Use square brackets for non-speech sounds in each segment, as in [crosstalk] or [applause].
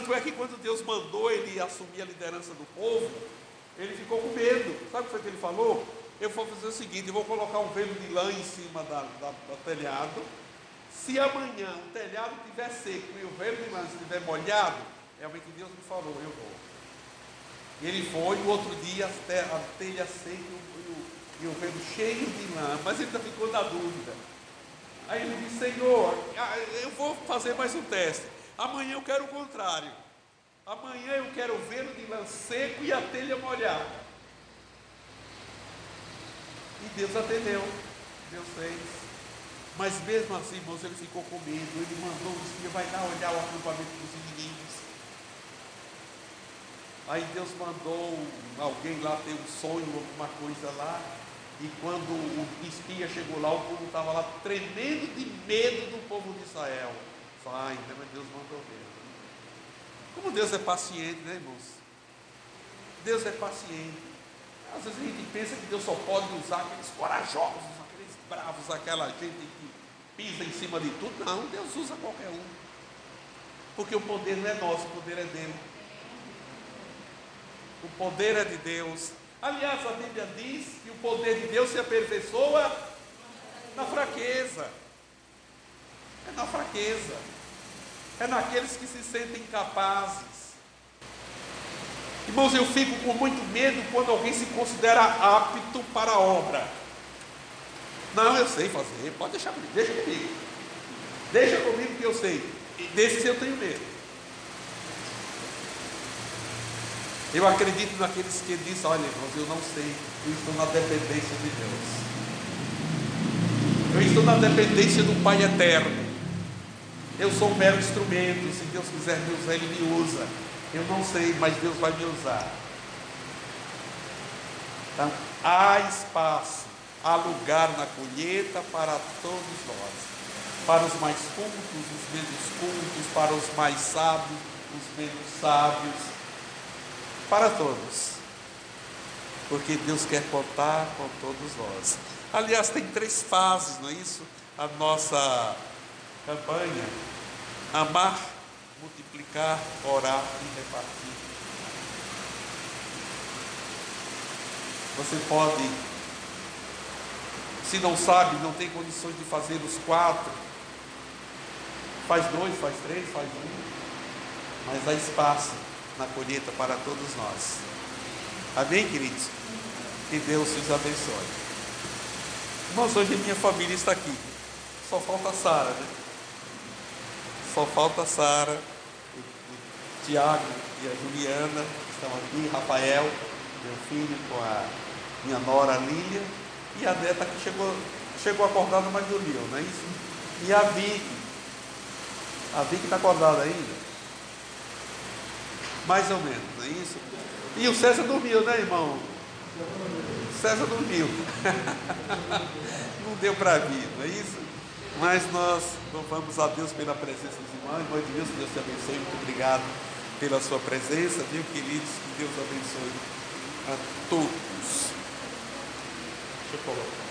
Tanto é que quando Deus mandou ele assumir a liderança do povo, ele ficou com medo. Sabe o que foi que ele falou? Eu vou fazer o seguinte: eu vou colocar um velo de lã em cima da, da, do telhado. Se amanhã o telhado estiver seco e o velo de lã estiver molhado, realmente Deus me falou, eu vou. Ele foi, no outro dia a telha seca e o, e o cheio de lã, mas ele ainda ficou na dúvida. Aí ele disse, Senhor, ah, eu vou fazer mais um teste. Amanhã eu quero o contrário. Amanhã eu quero o velo de lã seco e a telha molhada. E Deus atendeu. Deus fez. Mas mesmo assim, irmãos, ele ficou com medo. Ele mandou um dia, vai lá olhar o acampamento dos inimigos. Aí Deus mandou alguém lá ter um sonho, alguma coisa lá. E quando o espia chegou lá, o povo estava lá tremendo de medo do povo de Israel. Vai, então Deus mandou mesmo. Como Deus é paciente, né, irmãos? Deus é paciente. Às vezes a gente pensa que Deus só pode usar aqueles corajosos, aqueles bravos, aquela gente que pisa em cima de tudo. Não, Deus usa qualquer um. Porque o poder não é nosso, o poder é dele. O poder é de Deus. Aliás, a Bíblia diz que o poder de Deus se aperfeiçoa na fraqueza. É na fraqueza. É naqueles que se sentem capazes. Irmãos, eu fico com muito medo quando alguém se considera apto para a obra. Não, eu sei fazer, pode deixar comigo, deixa comigo. Deixa comigo que eu sei. E desses eu tenho medo. Eu acredito naqueles que dizem, olha irmãos, eu não sei, eu estou na dependência de Deus. Eu estou na dependência do Pai Eterno. Eu sou um mero instrumento, se Deus quiser me usar, Ele me usa. Eu não sei, mas Deus vai me usar. Então, há espaço, há lugar na colheita para todos nós. Para os mais cultos, os menos cultos, para os mais sábios, os menos sábios para todos. Porque Deus quer contar com todos nós. Aliás, tem três fases, não é isso? A nossa campanha: amar, multiplicar, orar e repartir. Você pode, se não sabe, não tem condições de fazer os quatro, faz dois, faz três, faz um, mas há espaço na colheita para todos nós. Amém, queridos? Que Deus os abençoe. Irmãos, hoje minha família está aqui. Só falta a Sara, né? Só falta a Sara, o, o Tiago e a Juliana estão aqui, Rafael, meu filho, com a minha nora Lília, e a neta que chegou, chegou acordada, mas dormiu, não é isso? E a Vicky. A Vicky está acordada ainda? Mais ou menos, não é isso? E o César dormiu, né, irmão? César dormiu. [laughs] não deu para vir, não é isso? Mas nós louvamos a Deus pela presença dos irmãos. Irmão Deus, que Deus te abençoe. Muito obrigado pela sua presença, viu, queridos? Que Deus abençoe a todos. Deixa eu colocar.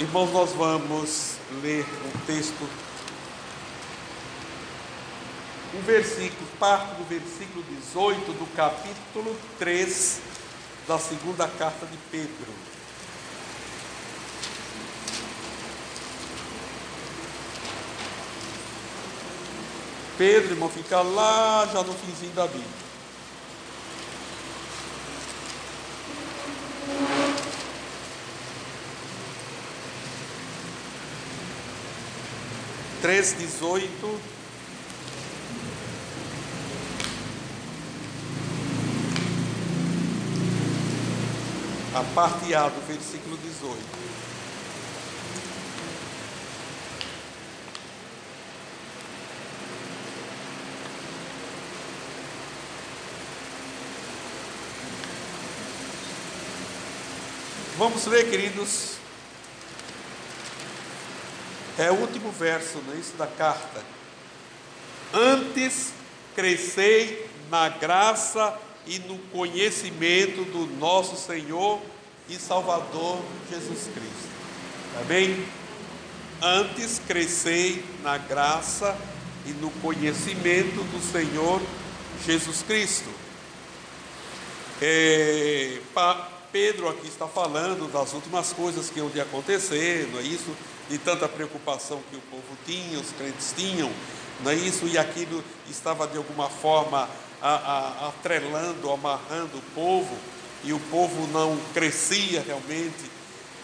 Irmãos, nós vamos ler um texto, um versículo, parte do versículo 18 do capítulo 3 da segunda carta de Pedro. Pedro, irmão, fica lá já no finzinho da Bíblia. três, dezoito. A parte A do versículo 18. Vamos ler, queridos, É o último verso, não é isso da carta. Antes crescei na graça e no conhecimento do nosso Senhor e Salvador Jesus Cristo. Amém? Antes crescei na graça e no conhecimento do Senhor Jesus Cristo. É, Pedro aqui está falando das últimas coisas que iam de acontecer, não é isso? De tanta preocupação que o povo tinha, os crentes tinham, não é isso? E aquilo estava de alguma forma a, a, atrelando, amarrando o povo, e o povo não crescia realmente,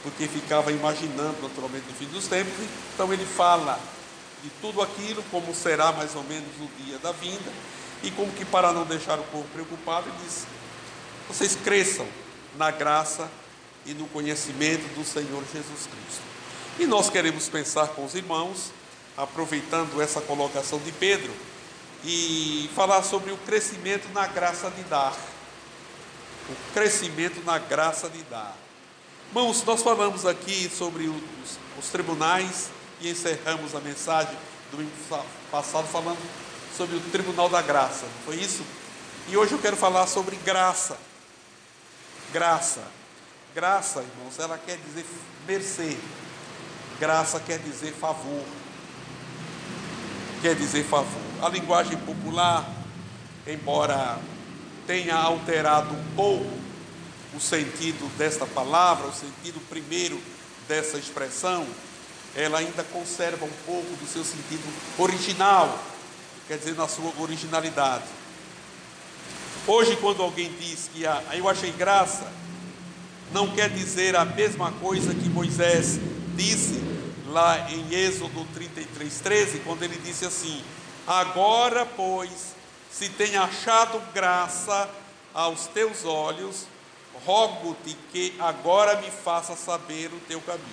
porque ficava imaginando naturalmente no fim dos tempos. Então ele fala de tudo aquilo, como será mais ou menos o dia da vinda, e como que para não deixar o povo preocupado, ele diz: vocês cresçam na graça e no conhecimento do Senhor Jesus Cristo. E nós queremos pensar com os irmãos, aproveitando essa colocação de Pedro, e falar sobre o crescimento na graça de dar. O crescimento na graça de dar. Irmãos, nós falamos aqui sobre os, os tribunais e encerramos a mensagem do domingo passado falando sobre o tribunal da graça, foi isso? E hoje eu quero falar sobre graça. Graça. Graça, irmãos, ela quer dizer mercê. Graça quer dizer favor. Quer dizer favor. A linguagem popular, embora tenha alterado um pouco o sentido desta palavra, o sentido primeiro dessa expressão, ela ainda conserva um pouco do seu sentido original, quer dizer, na sua originalidade. Hoje, quando alguém diz que ah, eu achei graça, não quer dizer a mesma coisa que Moisés disse lá em Êxodo 33, 13, quando ele disse assim: Agora, pois, se tem achado graça aos teus olhos, rogo-te que agora me faça saber o teu caminho.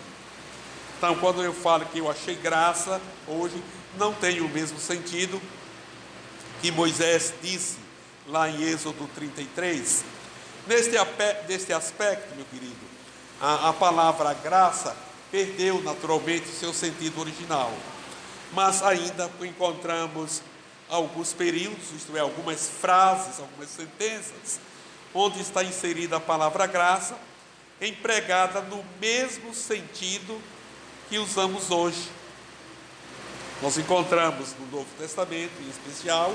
Então, quando eu falo que eu achei graça, hoje não tem o mesmo sentido que Moisés disse lá em Êxodo 33. Neste, aspecto, meu querido, a, a palavra graça perdeu naturalmente seu sentido original, mas ainda encontramos alguns períodos, isto é, algumas frases, algumas sentenças, onde está inserida a palavra graça, empregada no mesmo sentido que usamos hoje. Nós encontramos no Novo Testamento, em especial,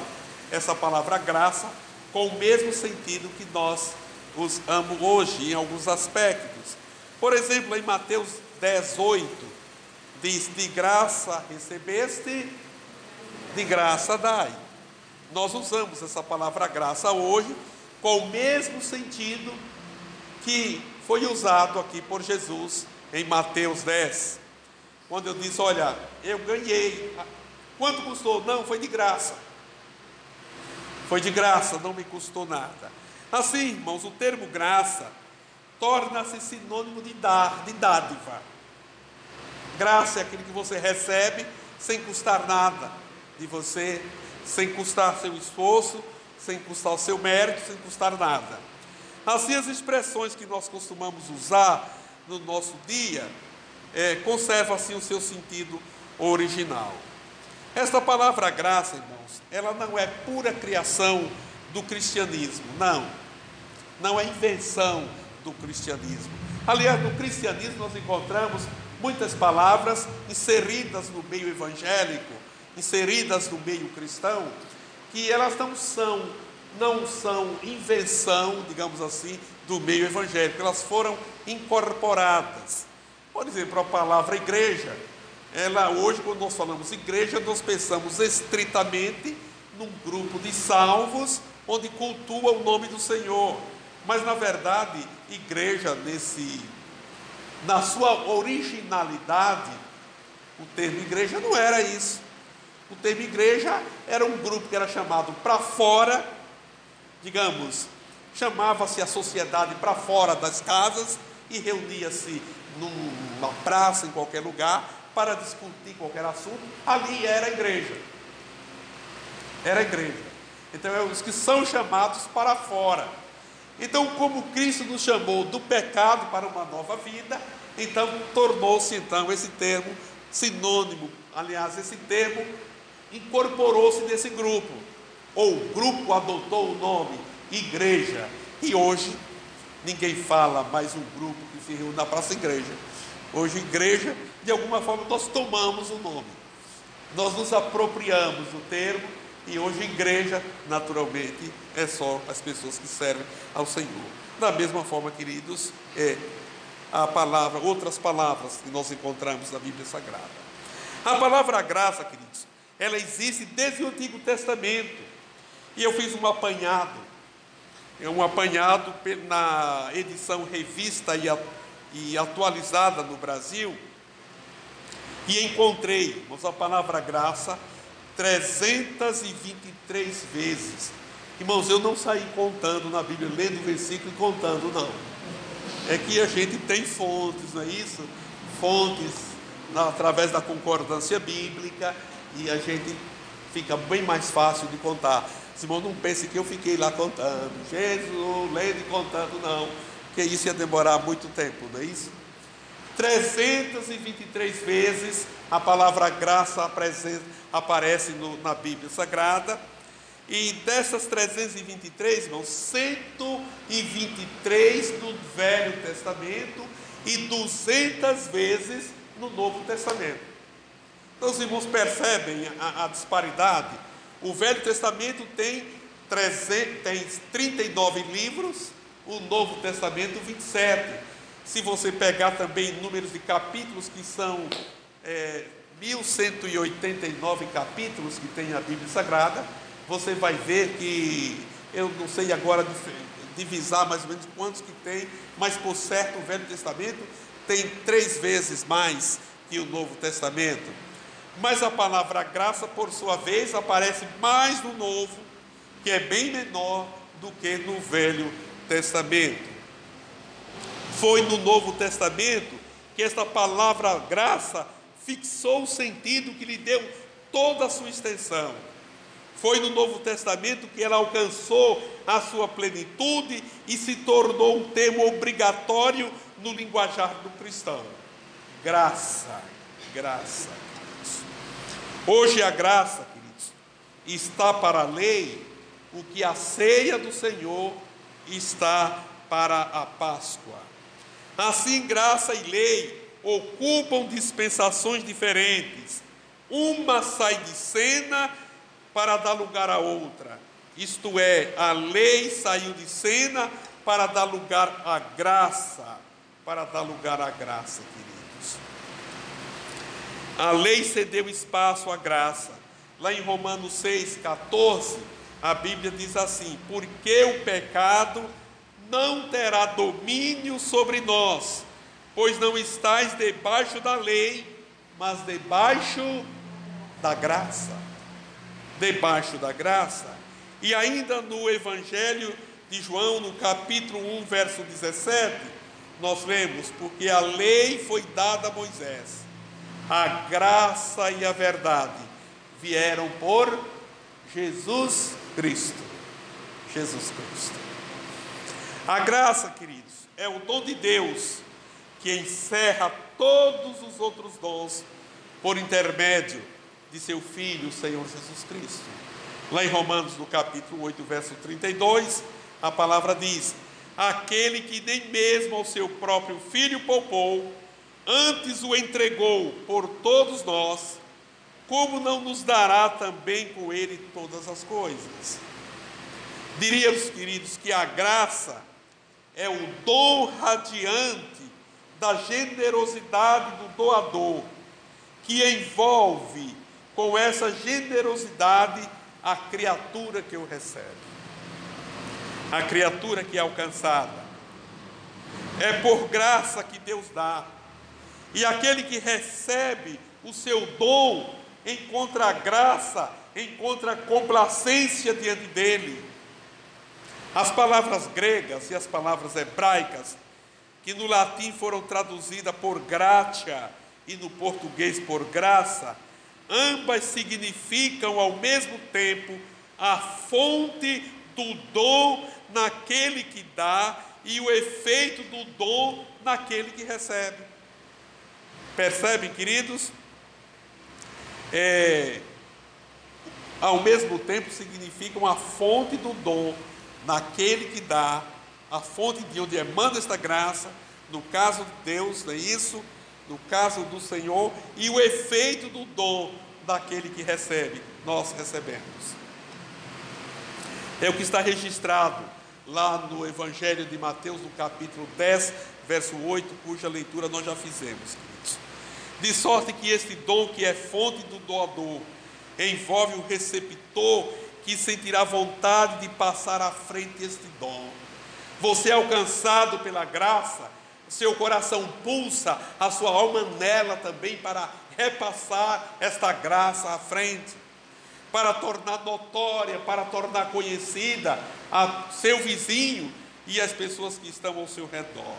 essa palavra graça com o mesmo sentido que nós usamos hoje em alguns aspectos. Por exemplo, em Mateus 10, 8, diz: De graça recebeste, de graça dai. Nós usamos essa palavra graça hoje com o mesmo sentido que foi usado aqui por Jesus em Mateus 10. Quando eu disse, olha, eu ganhei. Quanto custou? Não, foi de graça. Foi de graça, não me custou nada. Assim, irmãos, o termo graça torna-se sinônimo de dar, de dádiva. Graça é aquilo que você recebe sem custar nada de você, sem custar seu esforço, sem custar o seu mérito, sem custar nada. Assim, as expressões que nós costumamos usar no nosso dia é, conserva assim o seu sentido original. Esta palavra graça, irmãos, ela não é pura criação do cristianismo, não. Não é invenção do cristianismo. Aliás, no cristianismo nós encontramos muitas palavras inseridas no meio evangélico, inseridas no meio cristão, que elas não são não são invenção, digamos assim, do meio evangélico, elas foram incorporadas. Por exemplo, a palavra igreja, ela hoje, quando nós falamos igreja, nós pensamos estritamente num grupo de salvos onde cultua o nome do Senhor. Mas na verdade, igreja nesse na sua originalidade, o termo igreja não era isso. O termo igreja era um grupo que era chamado para fora, digamos, chamava-se a sociedade para fora das casas e reunia-se numa praça, em qualquer lugar, para discutir qualquer assunto, ali era a igreja. Era a igreja. Então, é os que são chamados para fora. Então, como Cristo nos chamou do pecado para uma nova vida, então tornou-se então esse termo sinônimo, aliás, esse termo incorporou-se nesse grupo, ou o grupo adotou o nome igreja, e hoje ninguém fala mais um grupo que se reúne na praça igreja. Hoje, igreja, de alguma forma, nós tomamos o nome, nós nos apropriamos do termo, e hoje, igreja, naturalmente, é só as pessoas que servem ao Senhor. Da mesma forma, queridos, é a palavra, outras palavras que nós encontramos na Bíblia Sagrada. A palavra graça, queridos, ela existe desde o Antigo Testamento. E eu fiz um apanhado, é um apanhado na edição revista e atualizada no Brasil, e encontrei, mas a palavra graça 323 vezes. Irmãos, eu não saí contando na Bíblia, lendo o versículo e contando, não. É que a gente tem fontes, não é isso? Fontes na, através da concordância bíblica e a gente fica bem mais fácil de contar. Simão, não pense que eu fiquei lá contando, Jesus, lendo e contando, não, que isso ia demorar muito tempo, não é isso? 323 vezes a palavra graça aparece no, na Bíblia Sagrada. E dessas 323, irmãos, 123 no Velho Testamento e 200 vezes no Novo Testamento. Então, os irmãos percebem a, a disparidade. O Velho Testamento tem, 300, tem 39 livros, o Novo Testamento 27. Se você pegar também números de capítulos, que são é, 1189 capítulos que tem a Bíblia Sagrada, você vai ver que, eu não sei agora divisar mais ou menos quantos que tem, mas por certo o Velho Testamento tem três vezes mais que o Novo Testamento. Mas a palavra graça, por sua vez, aparece mais no Novo, que é bem menor do que no Velho Testamento. Foi no Novo Testamento que esta palavra graça fixou o sentido que lhe deu toda a sua extensão. Foi no Novo Testamento que ela alcançou a sua plenitude e se tornou um termo obrigatório no linguajar do cristão. Graça, graça. Hoje a graça, queridos, está para a lei o que a ceia do Senhor está para a Páscoa. Assim, graça e lei ocupam dispensações diferentes. Uma sai de cena para dar lugar à outra. Isto é, a lei saiu de cena para dar lugar à graça, para dar lugar à graça, queridos. A lei cedeu espaço à graça. Lá em Romanos 6, 14, a Bíblia diz assim: Porque o pecado não terá domínio sobre nós, pois não estáis debaixo da lei, mas debaixo da graça. Debaixo da graça. E ainda no Evangelho de João, no capítulo 1, verso 17, nós lemos: Porque a lei foi dada a Moisés, a graça e a verdade vieram por Jesus Cristo. Jesus Cristo. A graça, queridos, é o dom de Deus que encerra todos os outros dons por intermédio de seu Filho, o Senhor Jesus Cristo. Lá em Romanos, no capítulo 8, verso 32, a palavra diz: Aquele que nem mesmo ao seu próprio Filho poupou, antes o entregou por todos nós, como não nos dará também com ele todas as coisas? Diríamos, queridos, que a graça é o dom radiante da generosidade do doador, que envolve com essa generosidade a criatura que o recebe, a criatura que é alcançada. É por graça que Deus dá, e aquele que recebe o seu dom encontra graça, encontra complacência diante dele. As palavras gregas e as palavras hebraicas, que no latim foram traduzidas por gratia e no português por graça, ambas significam ao mesmo tempo a fonte do dom naquele que dá e o efeito do dom naquele que recebe. Percebem, queridos? é, ao mesmo tempo significa uma fonte do dom naquele que dá, a fonte de onde emana esta graça, no caso de Deus, é isso, no caso do Senhor, e o efeito do dom daquele que recebe, nós recebemos. É o que está registrado lá no Evangelho de Mateus, no capítulo 10, verso 8, cuja leitura nós já fizemos, queridos. De sorte que este dom, que é fonte do doador, envolve o receptor que sentirá vontade de passar à frente este dom. Você é alcançado pela graça, seu coração pulsa, a sua alma nela também para repassar esta graça à frente, para tornar notória, para tornar conhecida a seu vizinho e as pessoas que estão ao seu redor.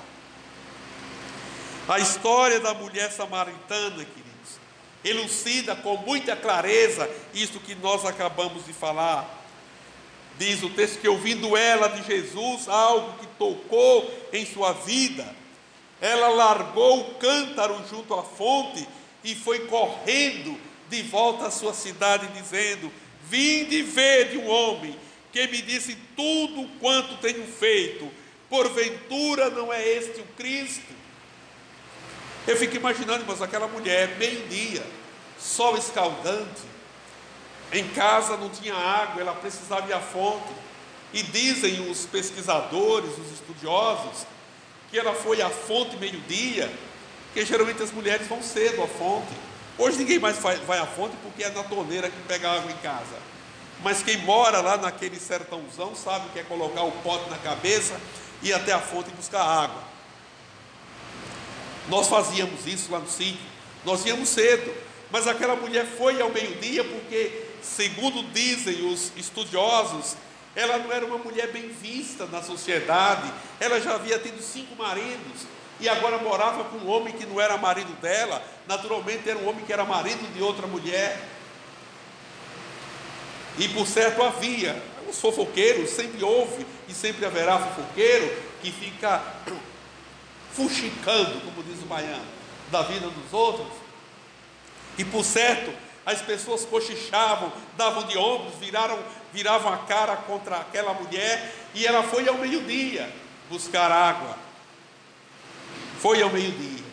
A história da mulher samaritana, queridos, elucida com muita clareza isto que nós acabamos de falar. Diz o texto que ouvindo ela de Jesus, algo que tocou em sua vida, ela largou o cântaro junto à fonte e foi correndo de volta à sua cidade, dizendo: Vinde ver de um homem que me disse tudo quanto tenho feito, porventura não é este o Cristo? Eu fico imaginando, mas aquela mulher, meio-dia, sol escaldante, em casa não tinha água, ela precisava ir à fonte. E dizem os pesquisadores, os estudiosos, que ela foi à fonte meio-dia, porque geralmente as mulheres vão cedo à fonte. Hoje ninguém mais vai, vai à fonte porque é na torneira que pega água em casa. Mas quem mora lá naquele sertãozão sabe que é colocar o pote na cabeça e ir até a fonte buscar água. Nós fazíamos isso lá no sítio. Nós íamos cedo. Mas aquela mulher foi ao meio-dia porque, segundo dizem os estudiosos, ela não era uma mulher bem vista na sociedade. Ela já havia tido cinco maridos e agora morava com um homem que não era marido dela, naturalmente era um homem que era marido de outra mulher. E por certo havia os fofoqueiros, sempre houve e sempre haverá fofoqueiro que fica [coughs] fuxicando, como diz o baiano, da vida dos outros. E por certo, as pessoas cochichavam, davam de ombros, viraram, viravam a cara contra aquela mulher, e ela foi ao meio-dia buscar água. Foi ao meio-dia.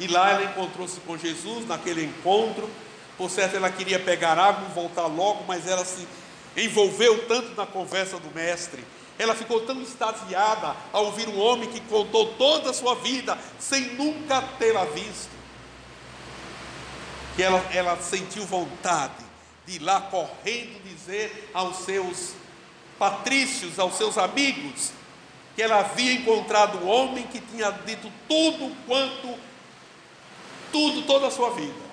E lá ela encontrou-se com Jesus naquele encontro. Por certo, ela queria pegar água e voltar logo, mas ela se envolveu tanto na conversa do mestre. Ela ficou tão extasiada ao ouvir um homem que contou toda a sua vida sem nunca tê-la visto, que ela, ela sentiu vontade de ir lá correndo dizer aos seus patrícios, aos seus amigos, que ela havia encontrado um homem que tinha dito tudo quanto, tudo, toda a sua vida.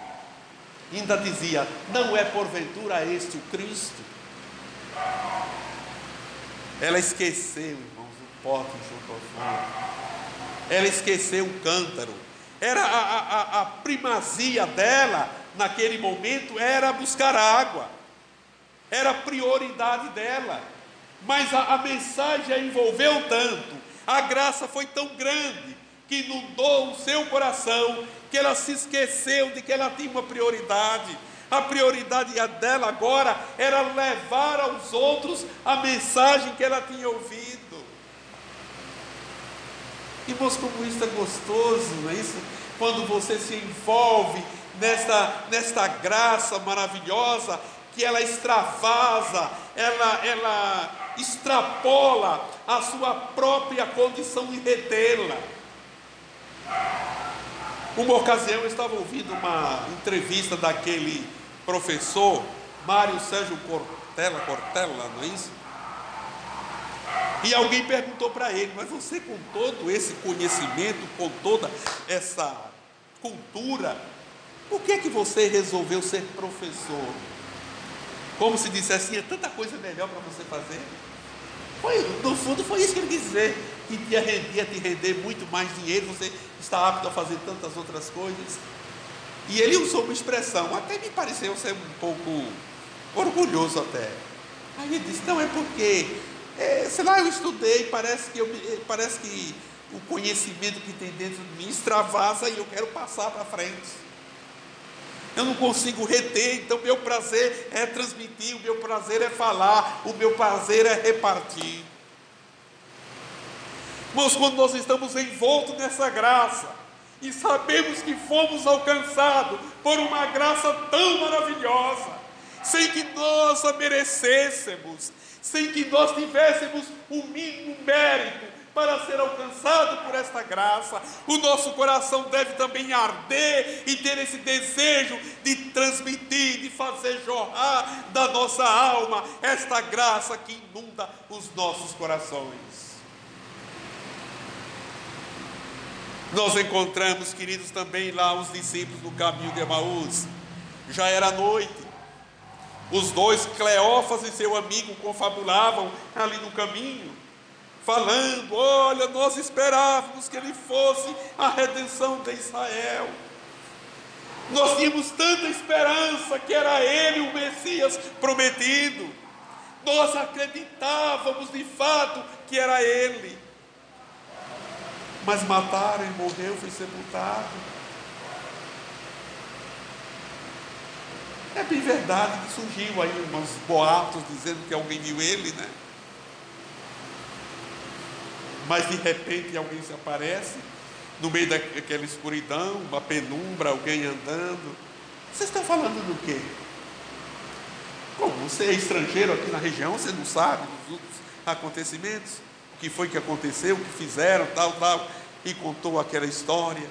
Ainda dizia: Não é porventura este o Cristo? Ela esqueceu, irmãos, o pote junto ao fogo. Ela esqueceu o cântaro. Era a, a, a primazia dela naquele momento era buscar água. Era prioridade dela mas a, a mensagem a envolveu tanto, a graça foi tão grande, que inundou o seu coração, que ela se esqueceu de que ela tinha uma prioridade. A prioridade dela agora era levar aos outros a mensagem que ela tinha ouvido. Irmãos, como isso é gostoso, não é isso? Quando você se envolve nesta, nesta graça maravilhosa, que ela extravasa, ela, ela extrapola a sua própria condição de retê-la. Uma ocasião eu estava ouvindo uma entrevista daquele professor, Mário Sérgio Cortella, Cortella, não é isso? E alguém perguntou para ele, mas você com todo esse conhecimento, com toda essa cultura, por que é que você resolveu ser professor? Como se dissesse assim, é tanta coisa melhor para você fazer. Foi, no fundo foi isso que ele quis dizer, que ia, ia te render muito mais dinheiro, você está apto a fazer tantas outras coisas. E ele usou uma expressão, até me pareceu ser um pouco orgulhoso até. Aí ele disse, não é porque, é, sei lá, eu estudei, parece que, eu, parece que o conhecimento que tem dentro de mim extravasa e eu quero passar para frente. eu não consigo reter, então meu prazer é transmitir, o meu prazer é falar, o meu prazer é repartir. Mas quando nós estamos envoltos nessa graça e sabemos que fomos alcançados por uma graça tão maravilhosa, sem que nós a merecêssemos, sem que nós tivéssemos o mínimo mérito para ser alcançado por esta graça, o nosso coração deve também arder e ter esse desejo de transmitir, de fazer jorrar da nossa alma esta graça que inunda os nossos corações. Nós encontramos, queridos, também lá os discípulos do caminho de Emaús. Já era noite. Os dois, Cleófas e seu amigo, confabulavam ali no caminho, falando: Olha, nós esperávamos que ele fosse a redenção de Israel. Nós tínhamos tanta esperança que era ele o Messias prometido. Nós acreditávamos de fato que era ele mas mataram e morreu, foi sepultado. É bem verdade que surgiu aí uns boatos dizendo que alguém viu ele, né? Mas de repente alguém se aparece no meio daquela escuridão, uma penumbra, alguém andando. Vocês estão falando do quê? Como você é estrangeiro aqui na região, você não sabe dos outros acontecimentos? O que foi que aconteceu, o que fizeram, tal, tal e contou aquela história.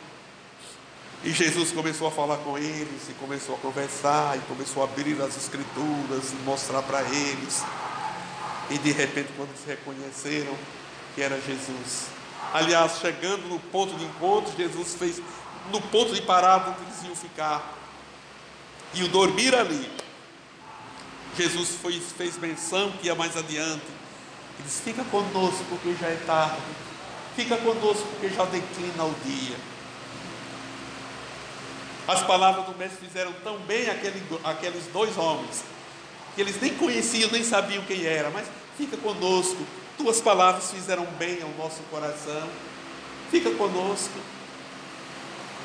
E Jesus começou a falar com eles, e começou a conversar, e começou a abrir as escrituras e mostrar para eles. E de repente, quando se reconheceram que era Jesus. Aliás, chegando no ponto de encontro, Jesus fez no ponto de parada onde eles iam ficar. O dormir ali. Jesus foi, fez menção que ia mais adiante. Ele disse: Fica conosco, porque já é tarde Fica conosco, porque já declina o dia. As palavras do Mestre fizeram tão bem aquele, aqueles dois homens, que eles nem conheciam, nem sabiam quem era, mas fica conosco. Tuas palavras fizeram bem ao nosso coração. Fica conosco.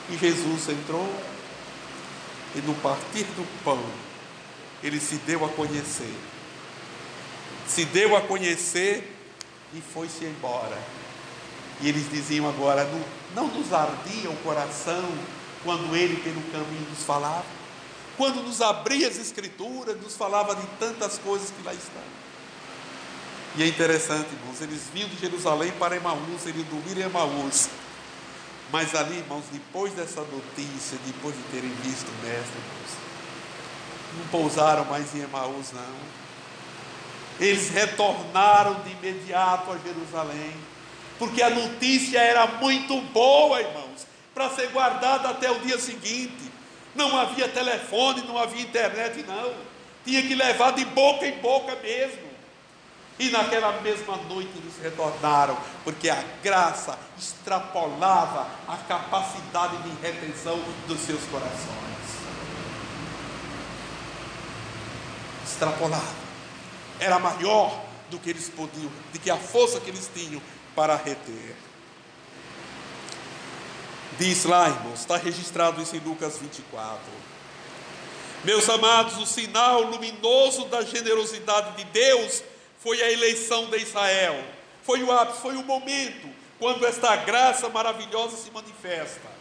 E Jesus entrou, e no partir do pão, ele se deu a conhecer. Se deu a conhecer e foi-se embora. E eles diziam agora: não, não nos ardia o coração quando ele pelo caminho nos falava? Quando nos abria as Escrituras, nos falava de tantas coisas que lá estão. E é interessante, irmãos, eles vinham de Jerusalém para Emaús, eles dormiram em Emaús. Mas ali, irmãos, depois dessa notícia, depois de terem visto o Mestre, irmãos, não pousaram mais em Emaús, não. Eles retornaram de imediato a Jerusalém porque a notícia era muito boa, irmãos, para ser guardada até o dia seguinte. Não havia telefone, não havia internet, não. Tinha que levar de boca em boca mesmo. E naquela mesma noite eles retornaram, porque a graça extrapolava a capacidade de retenção dos seus corações. Extrapolava. Era maior do que eles podiam, de que a força que eles tinham para reter. Diz lá, irmãos, está registrado isso em Lucas 24. Meus amados, o sinal luminoso da generosidade de Deus foi a eleição de Israel. Foi o ápice, foi o momento quando esta graça maravilhosa se manifesta.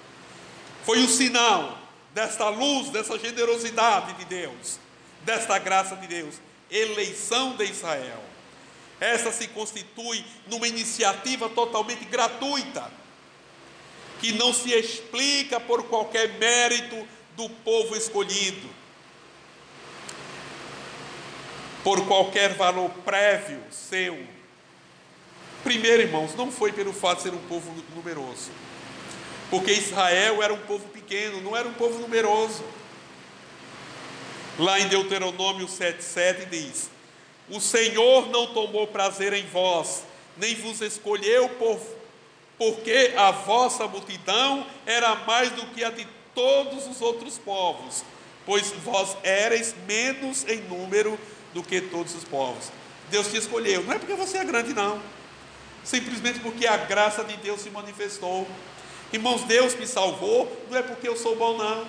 Foi o sinal desta luz, dessa generosidade de Deus, desta graça de Deus, eleição de Israel. Essa se constitui numa iniciativa totalmente gratuita, que não se explica por qualquer mérito do povo escolhido, por qualquer valor prévio seu. Primeiro, irmãos, não foi pelo fato de ser um povo numeroso, porque Israel era um povo pequeno, não era um povo numeroso. Lá em Deuteronômio 7,7 diz: o Senhor não tomou prazer em vós, nem vos escolheu por, porque a vossa multidão era mais do que a de todos os outros povos, pois vós éreis menos em número do que todos os povos. Deus te escolheu, não é porque você é grande, não, simplesmente porque a graça de Deus se manifestou. Irmãos, Deus me salvou, não é porque eu sou bom, não.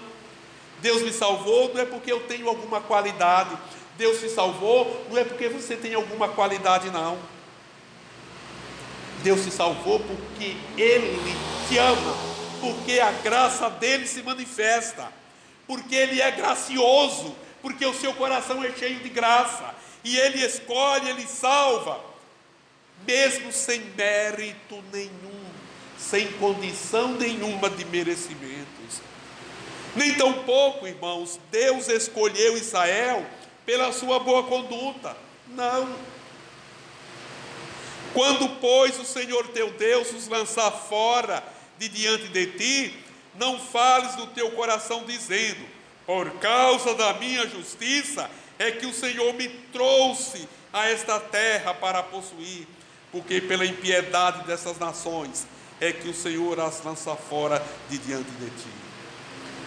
Deus me salvou não é porque eu tenho alguma qualidade. Deus te salvou não é porque você tem alguma qualidade, não. Deus te salvou porque Ele te ama, porque a graça dele se manifesta, porque Ele é gracioso, porque o seu coração é cheio de graça, e Ele escolhe, Ele salva, mesmo sem mérito nenhum, sem condição nenhuma de merecimentos. Nem tampouco, irmãos, Deus escolheu Israel pela sua boa conduta. Não. Quando, pois, o Senhor teu Deus os lançar fora de diante de ti, não fales no teu coração dizendo: Por causa da minha justiça é que o Senhor me trouxe a esta terra para possuir, porque pela impiedade dessas nações é que o Senhor as lança fora de diante de ti.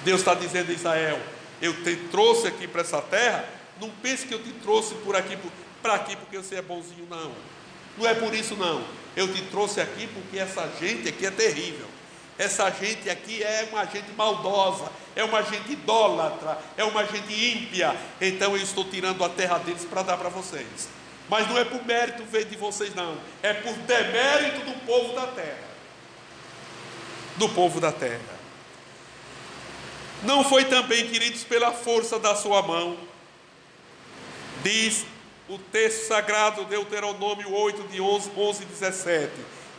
Deus está dizendo a Israel: Eu te trouxe aqui para essa terra. Não pense que eu te trouxe por aqui, para aqui porque você é bonzinho, não. Não é por isso não. Eu te trouxe aqui porque essa gente aqui é terrível. Essa gente aqui é uma gente maldosa, é uma gente idólatra, é uma gente ímpia. Então eu estou tirando a terra deles para dar para vocês. Mas não é por mérito ver de vocês, não. É por demérito do povo da terra. Do povo da terra. Não foi também, queridos, pela força da sua mão. Diz o texto sagrado, Deuteronômio 8, de 11, 11 e 17.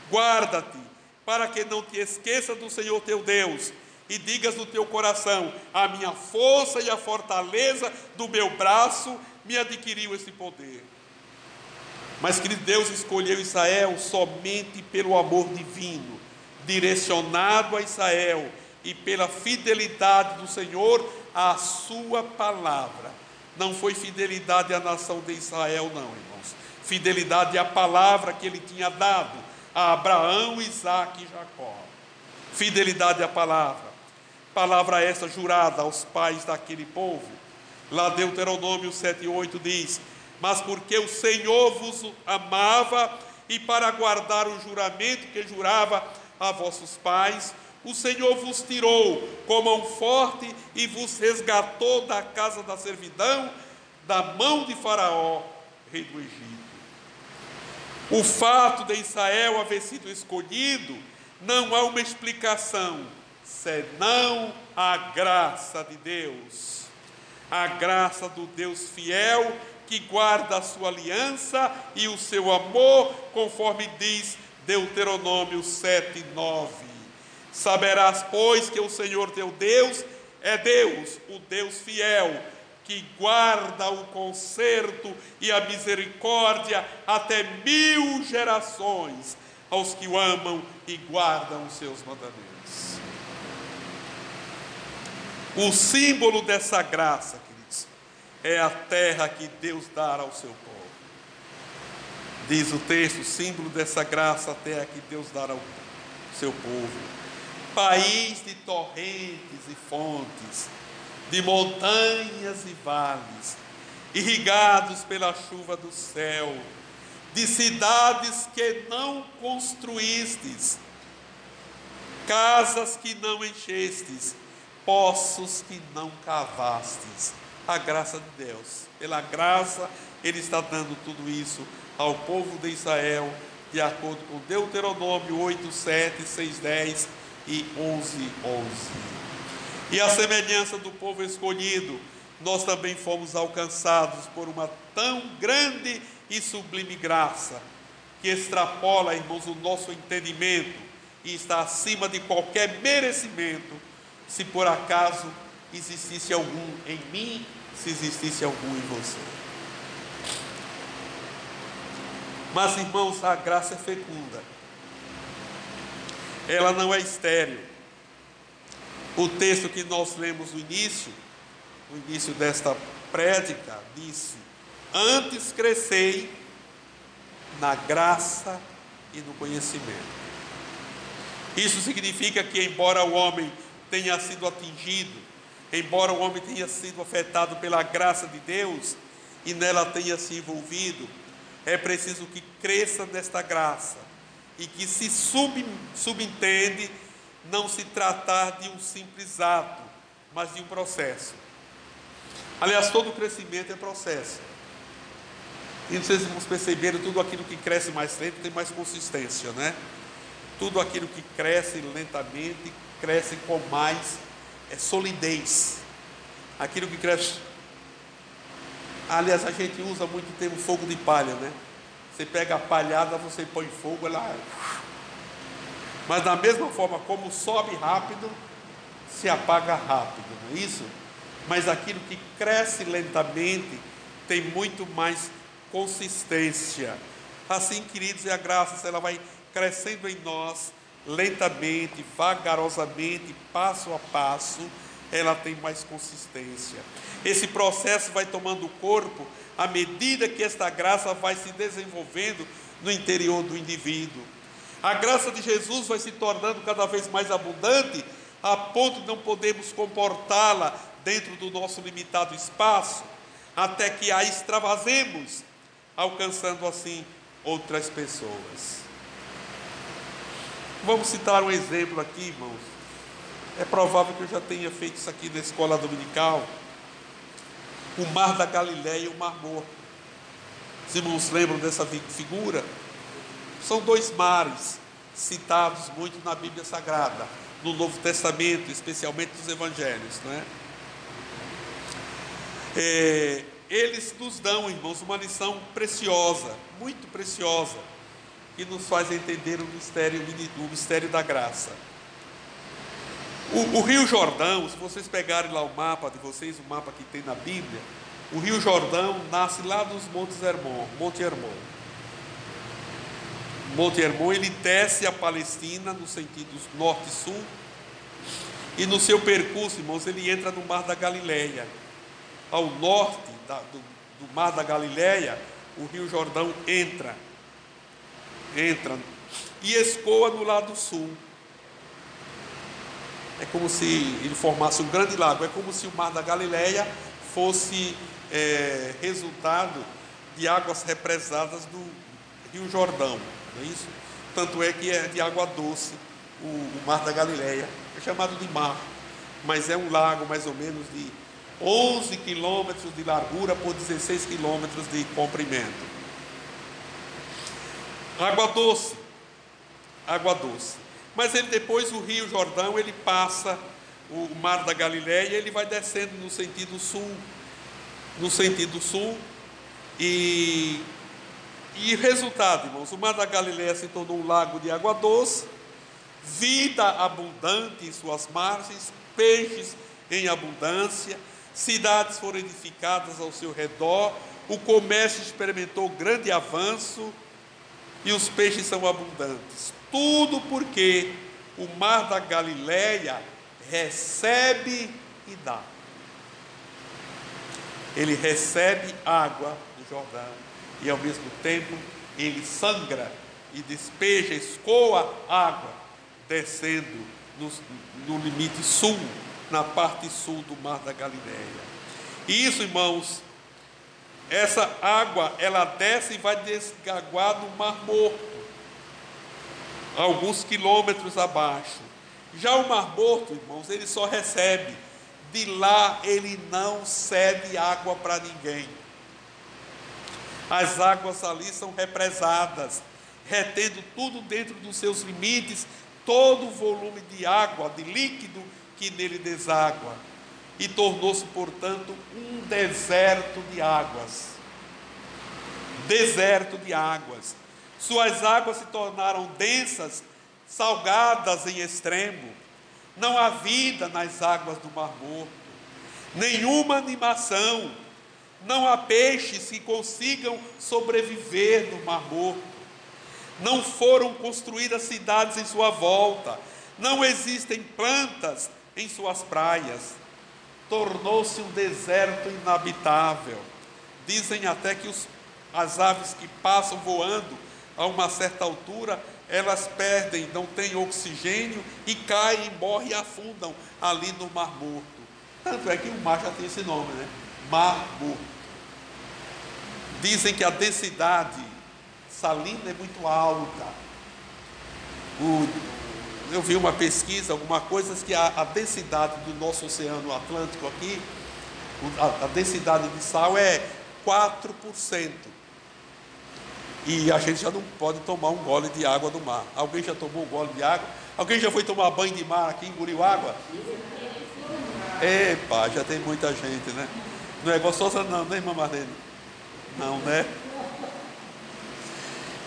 Guarda-te, para que não te esqueça do Senhor teu Deus, e digas no teu coração: a minha força e a fortaleza do meu braço me adquiriu esse poder. Mas que Deus escolheu Israel somente pelo amor divino, direcionado a Israel e pela fidelidade do Senhor à sua palavra. Não foi fidelidade à nação de Israel, não, irmãos. Fidelidade à palavra que ele tinha dado a Abraão, Isaac e Jacó. Fidelidade à palavra. Palavra essa jurada aos pais daquele povo. Lá Deuteronômio 7,8 diz: Mas porque o Senhor vos amava, e para guardar o juramento que jurava a vossos pais, o Senhor vos tirou com mão forte e vos resgatou da casa da servidão, da mão de Faraó, rei do Egito. O fato de Israel haver sido escolhido não há uma explicação, senão a graça de Deus. A graça do Deus fiel que guarda a sua aliança e o seu amor, conforme diz Deuteronômio 7, 9. Saberás, pois, que o Senhor teu Deus é Deus, o Deus fiel, que guarda o conserto e a misericórdia até mil gerações aos que o amam e guardam os seus mandamentos. O símbolo dessa graça, queridos, é a terra que Deus dará ao seu povo. Diz o texto, símbolo dessa graça, a terra que Deus dará ao seu povo país de torrentes e fontes, de montanhas e vales, irrigados pela chuva do céu, de cidades que não construístes, casas que não enchestes, poços que não cavastes. A graça de Deus, pela graça, Ele está dando tudo isso ao povo de Israel, de acordo com Deuteronômio 8, 7, 6, 10 e 11, 11. E a semelhança do povo escolhido, nós também fomos alcançados por uma tão grande e sublime graça, que extrapola, irmãos, o nosso entendimento e está acima de qualquer merecimento, se por acaso existisse algum em mim, se existisse algum em você. Mas, irmãos, a graça é fecunda ela não é estéril. O texto que nós lemos no início, no início desta prédica, disse: Antes crescei na graça e no conhecimento. Isso significa que, embora o homem tenha sido atingido, embora o homem tenha sido afetado pela graça de Deus e nela tenha se envolvido, é preciso que cresça nesta graça e que se sub, subentende não se tratar de um simples ato, mas de um processo. Aliás, todo crescimento é processo. E vocês perceberam, tudo aquilo que cresce mais lento tem mais consistência, né? Tudo aquilo que cresce lentamente, cresce com mais é, solidez. Aquilo que cresce. Aliás, a gente usa muito o termo fogo de palha, né? Você pega a palhada, você põe fogo, ela. Mas da mesma forma como sobe rápido, se apaga rápido, não é isso? Mas aquilo que cresce lentamente tem muito mais consistência. Assim, queridos, e a graça ela vai crescendo em nós lentamente, vagarosamente, passo a passo, ela tem mais consistência. Esse processo vai tomando corpo à medida que esta graça vai se desenvolvendo no interior do indivíduo. A graça de Jesus vai se tornando cada vez mais abundante, a ponto de não podermos comportá-la dentro do nosso limitado espaço, até que a extravasemos alcançando assim outras pessoas. Vamos citar um exemplo aqui, irmãos. É provável que eu já tenha feito isso aqui na escola dominical. O mar da Galileia e o mar morto. Os irmãos lembram dessa figura? São dois mares citados muito na Bíblia Sagrada, no Novo Testamento, especialmente nos Evangelhos, não é? é eles nos dão, irmãos, uma lição preciosa, muito preciosa, que nos faz entender o mistério, o mistério da graça. O, o, Rio Jordão, se vocês pegarem lá o mapa de vocês, o mapa que tem na Bíblia, o Rio Jordão nasce lá dos Montes Hermon, Monte Hermon. Monte Hermon, ele desce a Palestina no sentido norte-sul, e no seu percurso, irmãos, ele entra no Mar da Galileia. Ao norte da, do, do Mar da Galileia, o Rio Jordão entra, entra e escoa no lado sul. É como se ele formasse um grande lago, é como se o Mar da Galileia fosse é, resultado de águas represadas do Rio Jordão, não é isso? Tanto é que é de água doce o, o Mar da Galileia, é chamado de mar, mas é um lago mais ou menos de 11 quilômetros de largura por 16 quilômetros de comprimento. Água doce, água doce. Mas ele depois o Rio Jordão ele passa o Mar da Galileia, ele vai descendo no sentido sul, no sentido sul e e resultado, irmãos, o Mar da Galileia se tornou um lago de água doce, vida abundante em suas margens, peixes em abundância, cidades foram edificadas ao seu redor, o comércio experimentou grande avanço e os peixes são abundantes. Tudo porque o mar da Galileia recebe e dá. Ele recebe água do Jordão e ao mesmo tempo ele sangra e despeja, escoa água, descendo no, no limite sul na parte sul do mar da Galileia. E isso, irmãos, essa água, ela desce e vai desgaguar no Mar Morto, alguns quilômetros abaixo. Já o Mar Morto, irmãos, ele só recebe, de lá ele não cede água para ninguém. As águas ali são represadas, retendo tudo dentro dos seus limites, todo o volume de água, de líquido que nele deságua, e tornou-se, portanto, um deserto de águas. Deserto de águas. Suas águas se tornaram densas, salgadas em extremo. Não há vida nas águas do Mar Morto, nenhuma animação. Não há peixes que consigam sobreviver no Mar Morto. Não foram construídas cidades em sua volta. Não existem plantas em suas praias. Tornou-se um deserto inabitável. Dizem até que os, as aves que passam voando a uma certa altura, elas perdem, não têm oxigênio e caem, morrem e afundam ali no Mar Morto. Tanto é que o mar já tem esse nome, né? Mar Morto. Dizem que a densidade salina é muito alta. O, eu vi uma pesquisa, alguma coisa, que a, a densidade do nosso oceano Atlântico aqui, a, a densidade de sal é 4%. E a gente já não pode tomar um gole de água do mar. Alguém já tomou um gole de água? Alguém já foi tomar banho de mar aqui, engoliu água? Epa, já tem muita gente, né? Não é gostosa não, né, irmã Marlene? Não, né?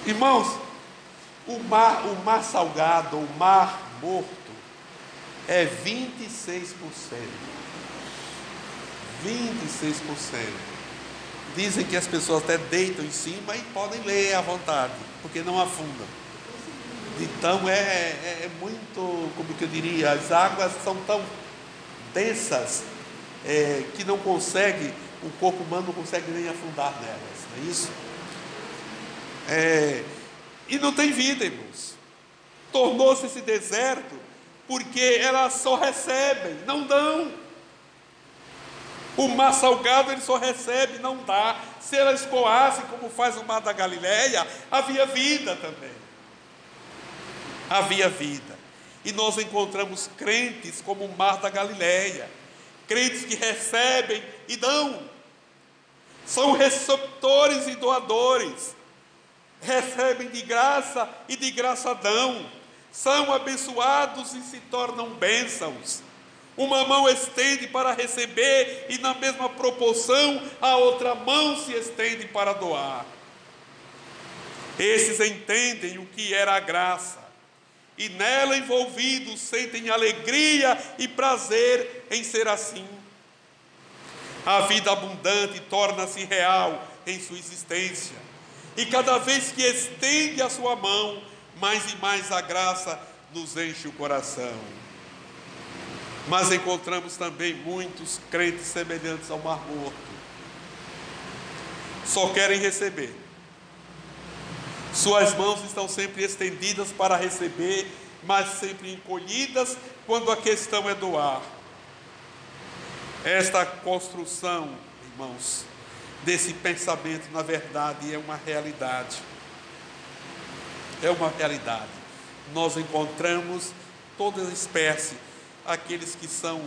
Irmãos, o mar, o mar salgado, o mar morto, é 26%. 26%. Dizem que as pessoas até deitam em cima e podem ler à vontade, porque não afundam. Então é, é, é muito, como que eu diria, as águas são tão densas é, que não consegue, o corpo humano não consegue nem afundar nelas, não é isso? É, e não tem vida, irmãos. Tornou-se esse deserto porque elas só recebem, não dão. O mar salgado ele só recebe, não dá. Se elas escoassem como faz o mar da Galileia, havia vida também. Havia vida. E nós encontramos crentes como o mar da Galileia, crentes que recebem e dão. São receptores e doadores recebem de graça e de graça dão, são abençoados e se tornam bênçãos. Uma mão estende para receber e, na mesma proporção, a outra mão se estende para doar. Esses entendem o que era a graça e, nela envolvidos, sentem alegria e prazer em ser assim. A vida abundante torna-se real em sua existência e cada vez que estende a sua mão, mais e mais a graça nos enche o coração. Mas encontramos também muitos crentes semelhantes ao mar morto. Só querem receber. Suas mãos estão sempre estendidas para receber, mas sempre encolhidas quando a questão é doar. Esta construção, irmãos, desse pensamento, na verdade, é uma realidade. É uma realidade. Nós encontramos toda espécie, aqueles que são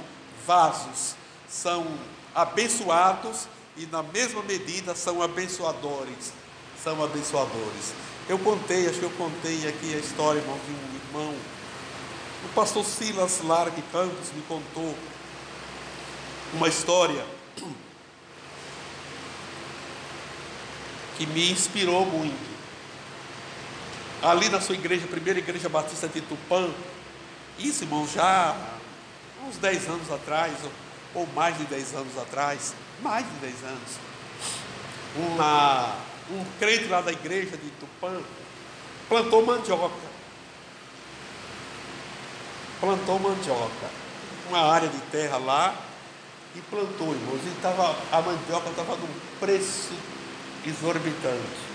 vasos, são abençoados e, na mesma medida, são abençoadores. São abençoadores. Eu contei, acho que eu contei aqui a história, irmão, de um irmão. O pastor Silas Largue Campos me contou uma história que me inspirou muito. Ali na sua igreja, primeira igreja batista de Tupã, isso, irmão, já uns 10 anos atrás, ou, ou mais de 10 anos atrás, mais de 10 anos, uma, um crente lá da igreja de Tupã plantou mandioca. Plantou mandioca. Uma área de terra lá e plantou, irmãos. E tava, a mandioca estava num preço exorbitante.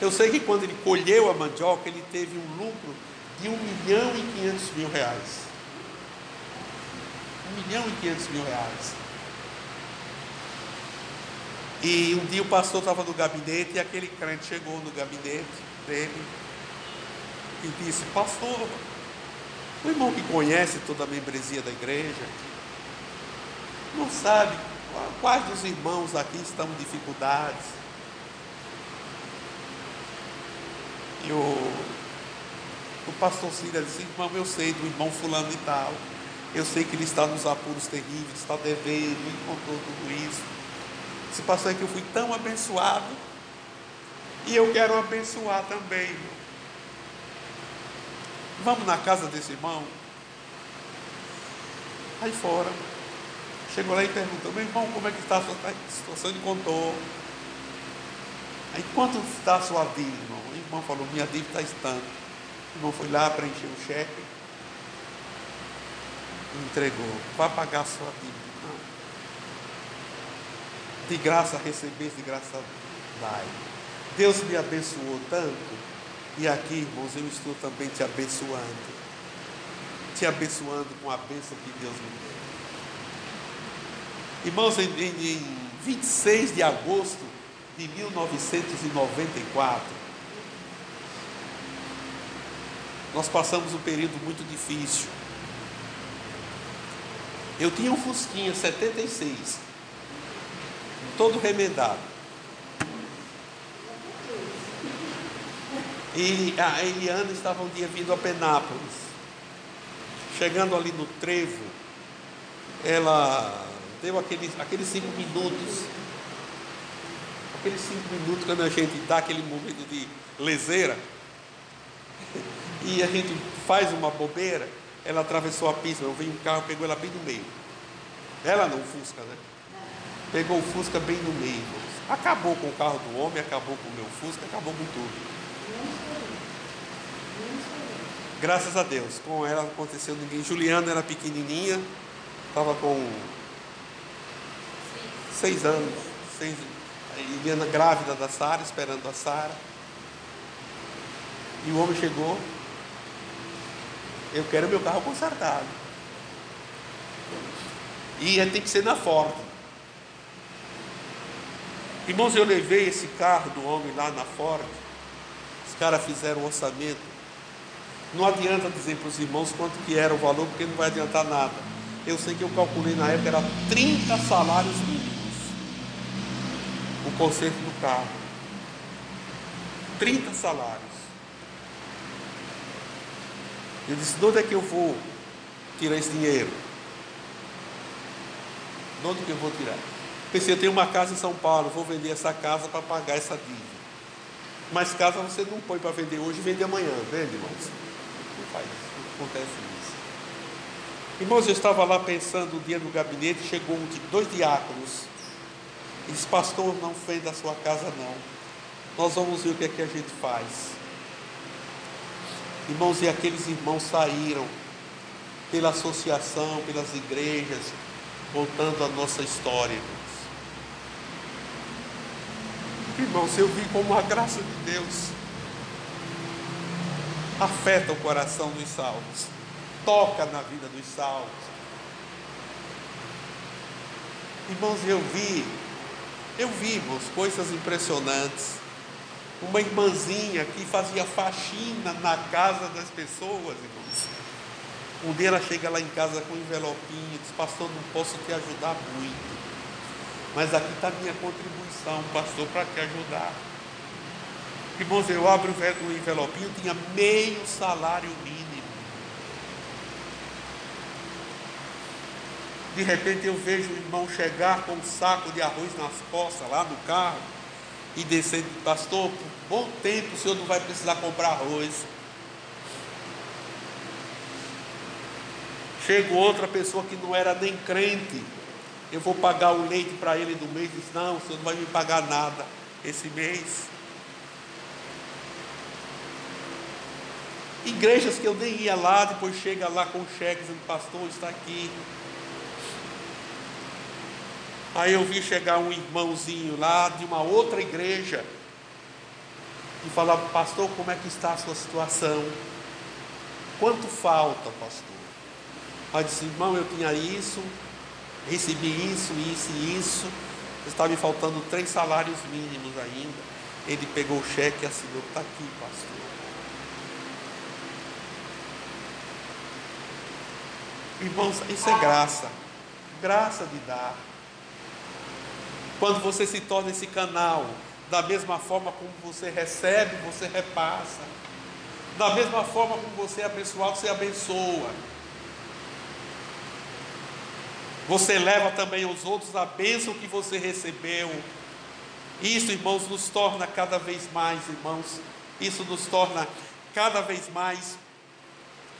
Eu sei que quando ele colheu a mandioca, ele teve um lucro de 1 milhão e 500 mil reais. 1 milhão e 500 mil reais. E um dia o pastor estava no gabinete e aquele crente chegou no gabinete dele e disse: Pastor, o irmão que conhece toda a membresia da igreja, não sabe Quais dos irmãos aqui estão em dificuldades? E o, o pastor Cília disse, irmão, eu sei do irmão fulano e tal. Eu sei que ele está nos apuros terríveis, está devendo, encontrou tudo isso. Esse pastor é que eu fui tão abençoado. E eu quero abençoar também, irmão. Vamos na casa desse irmão? Aí fora. Chegou lá e perguntou, meu irmão, como é que está a sua situação? Ele contou. Aí quanto está a sua dívida, irmão? O irmão falou, minha dívida está tanto. O irmão foi lá, preencheu o cheque entregou. Vai pagar a sua dívida. Não. De graça receber, de graça dai. Deus me abençoou tanto. E aqui, irmãos, eu estou também te abençoando. Te abençoando com a bênção que Deus me deu. Irmãos, em, em 26 de agosto de 1994, Nós passamos um período muito difícil. Eu tinha um Fusquinha 76, todo remendado. E a Eliana estava um dia vindo a Penápolis. Chegando ali no trevo, ela deu aqueles, aqueles cinco minutos. Aqueles cinco minutos quando a gente dá aquele momento de leseira. [laughs] E a gente faz uma bobeira. Ela atravessou a pista, eu vi um carro, pegou ela bem no meio. Ela não, o Fusca, né? Pegou o Fusca bem no meio. Acabou com o carro do homem, acabou com o meu Fusca, acabou com tudo. Graças a Deus, com ela aconteceu ninguém. Juliana era pequenininha, estava com seis anos, seis, Eliana grávida da Sara, esperando a Sara. E o homem chegou, eu quero meu carro consertado. E tem que ser na Ford. Irmãos, eu levei esse carro do homem lá na Ford. Os caras fizeram um orçamento. Não adianta dizer para os irmãos quanto que era o valor, porque não vai adiantar nada. Eu sei que eu calculei na época, era 30 salários mínimos. O conserto do carro. 30 salários. Eu disse, de onde é que eu vou tirar esse dinheiro? De onde que eu vou tirar? Pensei, eu tenho uma casa em São Paulo, vou vender essa casa para pagar essa dívida. Mas casa você não põe para vender hoje e vende amanhã, vende, irmãos? Não faz, não acontece isso. Irmãos, eu estava lá pensando um dia no gabinete, chegou um, dois diáconos. E disse, pastor, não venda a sua casa não. Nós vamos ver o que é que a gente faz. Irmãos, e aqueles irmãos saíram pela associação, pelas igrejas, contando a nossa história, irmãos. Irmãos, eu vi como a graça de Deus afeta o coração dos salvos, toca na vida dos salvos. Irmãos, eu vi, eu vi, irmãos, coisas impressionantes uma irmãzinha que fazia faxina na casa das pessoas, irmãos. Um dia ela chega lá em casa com um envelopinho, diz, pastor, não posso te ajudar muito. Mas aqui está minha contribuição, pastor, para te ajudar. Irmãos, eu abro o envelopinho, tinha meio salário mínimo. De repente eu vejo o irmão chegar com um saco de arroz nas costas, lá no carro e descer, pastor, bom tempo o senhor não vai precisar comprar arroz. Chega outra pessoa que não era nem crente, eu vou pagar o leite para ele do mês, diz, não, o senhor não vai me pagar nada esse mês. Igrejas que eu nem ia lá, depois chega lá com cheques, dizendo, pastor, está aqui, Aí eu vi chegar um irmãozinho lá de uma outra igreja e falar, pastor, como é que está a sua situação? Quanto falta, pastor? Aí disse, irmão, eu tinha isso, recebi isso, isso e isso, está me faltando três salários mínimos ainda. Ele pegou o cheque e assinou, está aqui, pastor. Irmãos, isso é graça, graça de dar. Quando você se torna esse canal, da mesma forma como você recebe, você repassa. Da mesma forma como você é abençoado, você abençoa. Você leva também aos outros a bênção que você recebeu. Isso, irmãos, nos torna cada vez mais, irmãos, isso nos torna cada vez mais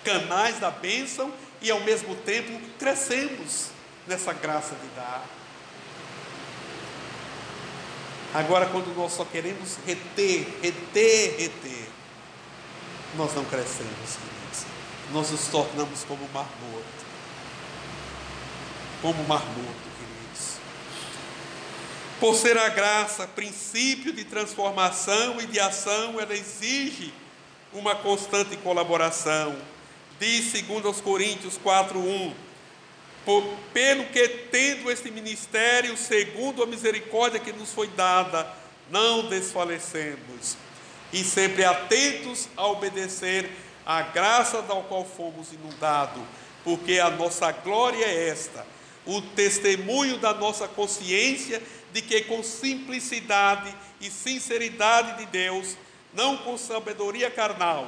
canais da bênção e ao mesmo tempo crescemos nessa graça de dar. Agora, quando nós só queremos reter, reter, reter, nós não crescemos, queridos. Nós nos tornamos como mar morto. Como mar morto, queridos. Por ser a graça princípio de transformação e de ação, ela exige uma constante colaboração. Diz segundo aos Coríntios 4:1 por, pelo que, tendo este ministério, segundo a misericórdia que nos foi dada, não desfalecemos, e sempre atentos a obedecer a graça da qual fomos inundados, porque a nossa glória é esta, o testemunho da nossa consciência de que com simplicidade e sinceridade de Deus, não com sabedoria carnal,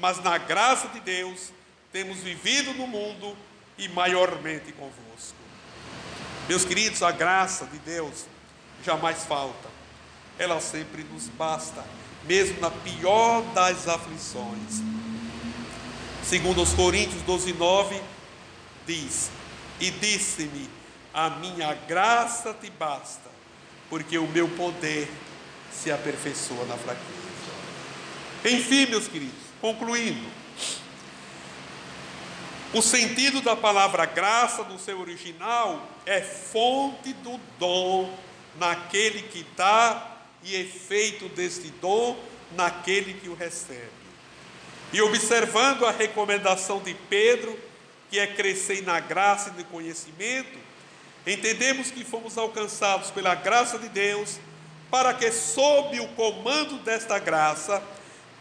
mas na graça de Deus, temos vivido no mundo e maiormente convosco. Meus queridos, a graça de Deus jamais falta, ela sempre nos basta, mesmo na pior das aflições. Segundo os Coríntios 12, 9, diz: E disse-me, a minha graça te basta, porque o meu poder se aperfeiçoa na fraqueza. Enfim, meus queridos, concluindo, o sentido da palavra graça no seu original é fonte do dom naquele que dá e efeito deste dom naquele que o recebe. E observando a recomendação de Pedro, que é crescer na graça e no conhecimento, entendemos que fomos alcançados pela graça de Deus para que, sob o comando desta graça,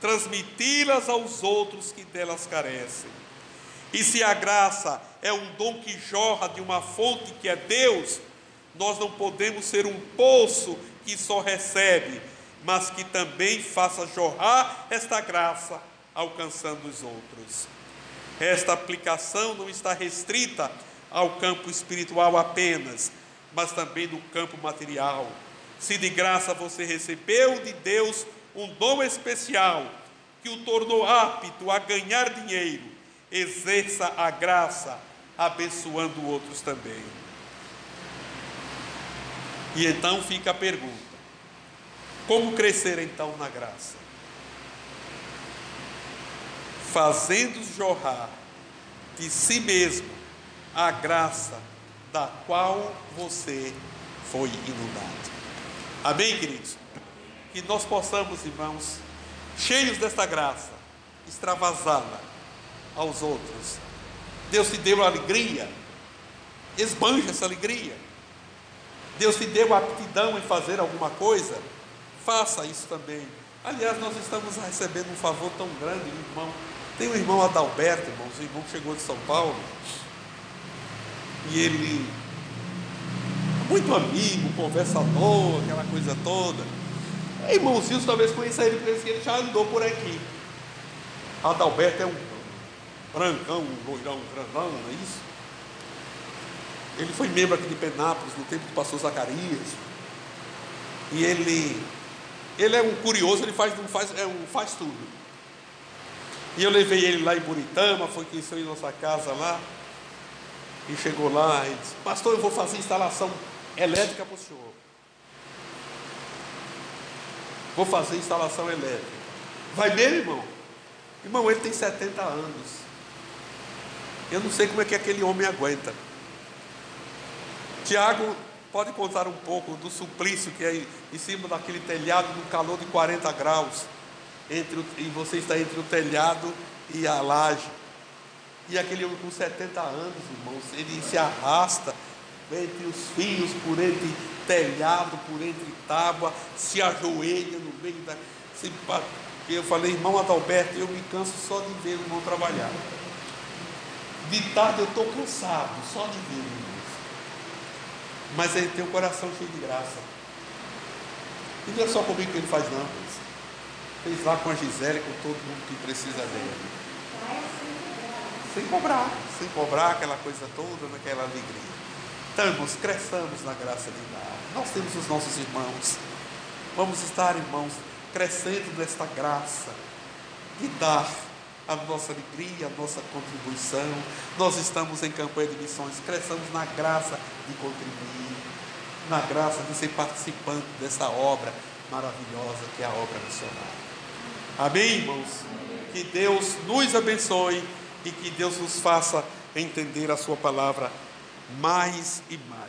transmiti-las aos outros que delas carecem. E se a graça é um dom que jorra de uma fonte que é Deus, nós não podemos ser um poço que só recebe, mas que também faça jorrar esta graça, alcançando os outros. Esta aplicação não está restrita ao campo espiritual apenas, mas também no campo material. Se de graça você recebeu de Deus um dom especial que o tornou apto a ganhar dinheiro, exerça a graça, abençoando outros também. E então fica a pergunta: como crescer então na graça? Fazendo jorrar de si mesmo a graça da qual você foi inundado. Amém, queridos? Que nós possamos, irmãos, cheios desta graça, extravasá-la aos outros. Deus te deu alegria, esbanja essa alegria. Deus te deu aptidão em fazer alguma coisa, faça isso também. Aliás, nós estamos recebendo um favor tão grande, irmão. Tem um irmão Adalberto, irmãos, o irmão chegou de São Paulo, e ele muito amigo, conversador, aquela coisa toda. Irmãozinhos talvez conheça ele, porque ele já andou por aqui. Adalberto é um brancão, um loirão grandão, não é isso? Ele foi membro aqui de Penápolis no tempo do pastor Zacarias. E ele, ele é um curioso, ele faz, faz, é um, faz tudo. E eu levei ele lá em Buritama, foi quem foi em nossa casa lá. E chegou lá e disse, pastor, eu vou fazer instalação elétrica para o senhor. Vou fazer instalação elétrica. Vai mesmo, irmão? Irmão, ele tem 70 anos. Eu não sei como é que aquele homem aguenta. Tiago pode contar um pouco do suplício que é em cima daquele telhado no calor de 40 graus, entre o, e você está entre o telhado e a laje. E aquele homem com 70 anos, irmãos, ele se arrasta entre os fios, por entre telhado, por entre tábua, se ajoelha no meio da. Se, eu falei, irmão Adalberto, eu me canso só de ver o irmão trabalhar. De tarde eu estou cansado, só de irmãos. Mas ele tem o um coração cheio de graça. E não é só comigo que ele faz, não. Fez lá com a Gisele, com todo mundo que precisa dele. Sem cobrar, sem cobrar aquela coisa toda, naquela alegria. Irmãos, cresçamos na graça de dar. Nós temos os nossos irmãos. Vamos estar, irmãos, crescendo nesta graça de dar a nossa alegria, a nossa contribuição. Nós estamos em campanha de missões, cresçamos na graça de contribuir, na graça de ser participante dessa obra maravilhosa que é a obra missionária. Amém, irmãos? Que Deus nos abençoe e que Deus nos faça entender a Sua palavra mais e mais.